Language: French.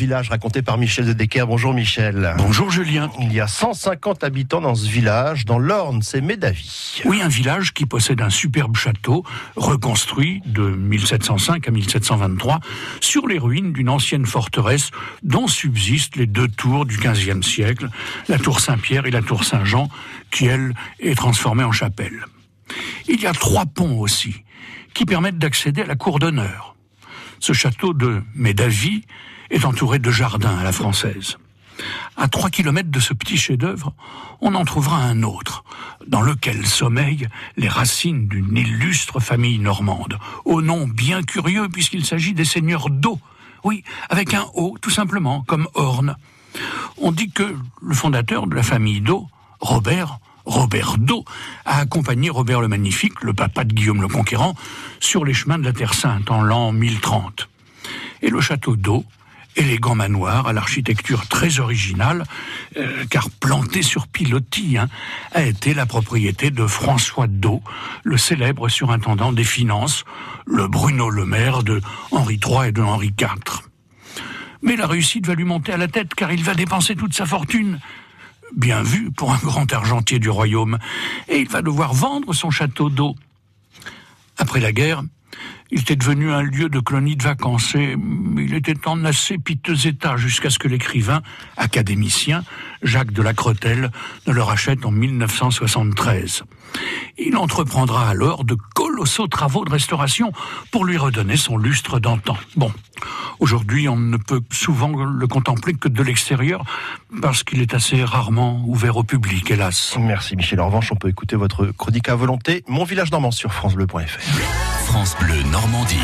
village raconté par Michel de Decker. Bonjour Michel. Bonjour Julien. Il y a 150 habitants dans ce village, dans l'Orne, c'est Médavie. Oui, un village qui possède un superbe château, reconstruit de 1705 à 1723, sur les ruines d'une ancienne forteresse dont subsistent les deux tours du XVe siècle, la tour Saint-Pierre et la tour Saint-Jean, qui, elle, est transformée en chapelle. Il y a trois ponts aussi, qui permettent d'accéder à la cour d'honneur. Ce château de Médavie est entouré de jardins à la française. À trois kilomètres de ce petit chef-d'œuvre, on en trouvera un autre, dans lequel sommeillent les racines d'une illustre famille normande, au nom bien curieux puisqu'il s'agit des seigneurs d'eau. Oui, avec un O, tout simplement, comme Orne. On dit que le fondateur de la famille d'eau, Robert, Robert d'O, a accompagné Robert le Magnifique, le papa de Guillaume le Conquérant, sur les chemins de la Terre Sainte en l'an 1030. Et le château d'O, élégant manoir à l'architecture très originale, euh, car planté sur pilotis, hein, a été la propriété de François d'O, le célèbre surintendant des finances, le Bruno le Maire de Henri III et de Henri IV. Mais la réussite va lui monter à la tête car il va dépenser toute sa fortune bien vu pour un grand argentier du royaume, et il va devoir vendre son château d'eau. Après la guerre, il était devenu un lieu de colonie de vacances et il était en assez piteux état jusqu'à ce que l'écrivain, académicien, Jacques de la Crotelle, ne le rachète en 1973. Il entreprendra alors de colossaux travaux de restauration pour lui redonner son lustre d'antan. Bon, aujourd'hui on ne peut souvent le contempler que de l'extérieur parce qu'il est assez rarement ouvert au public, hélas. Merci Michel. En revanche, on peut écouter votre chronique à volonté, Mon village normand sur francebleu.fr. France Bleu Normandie.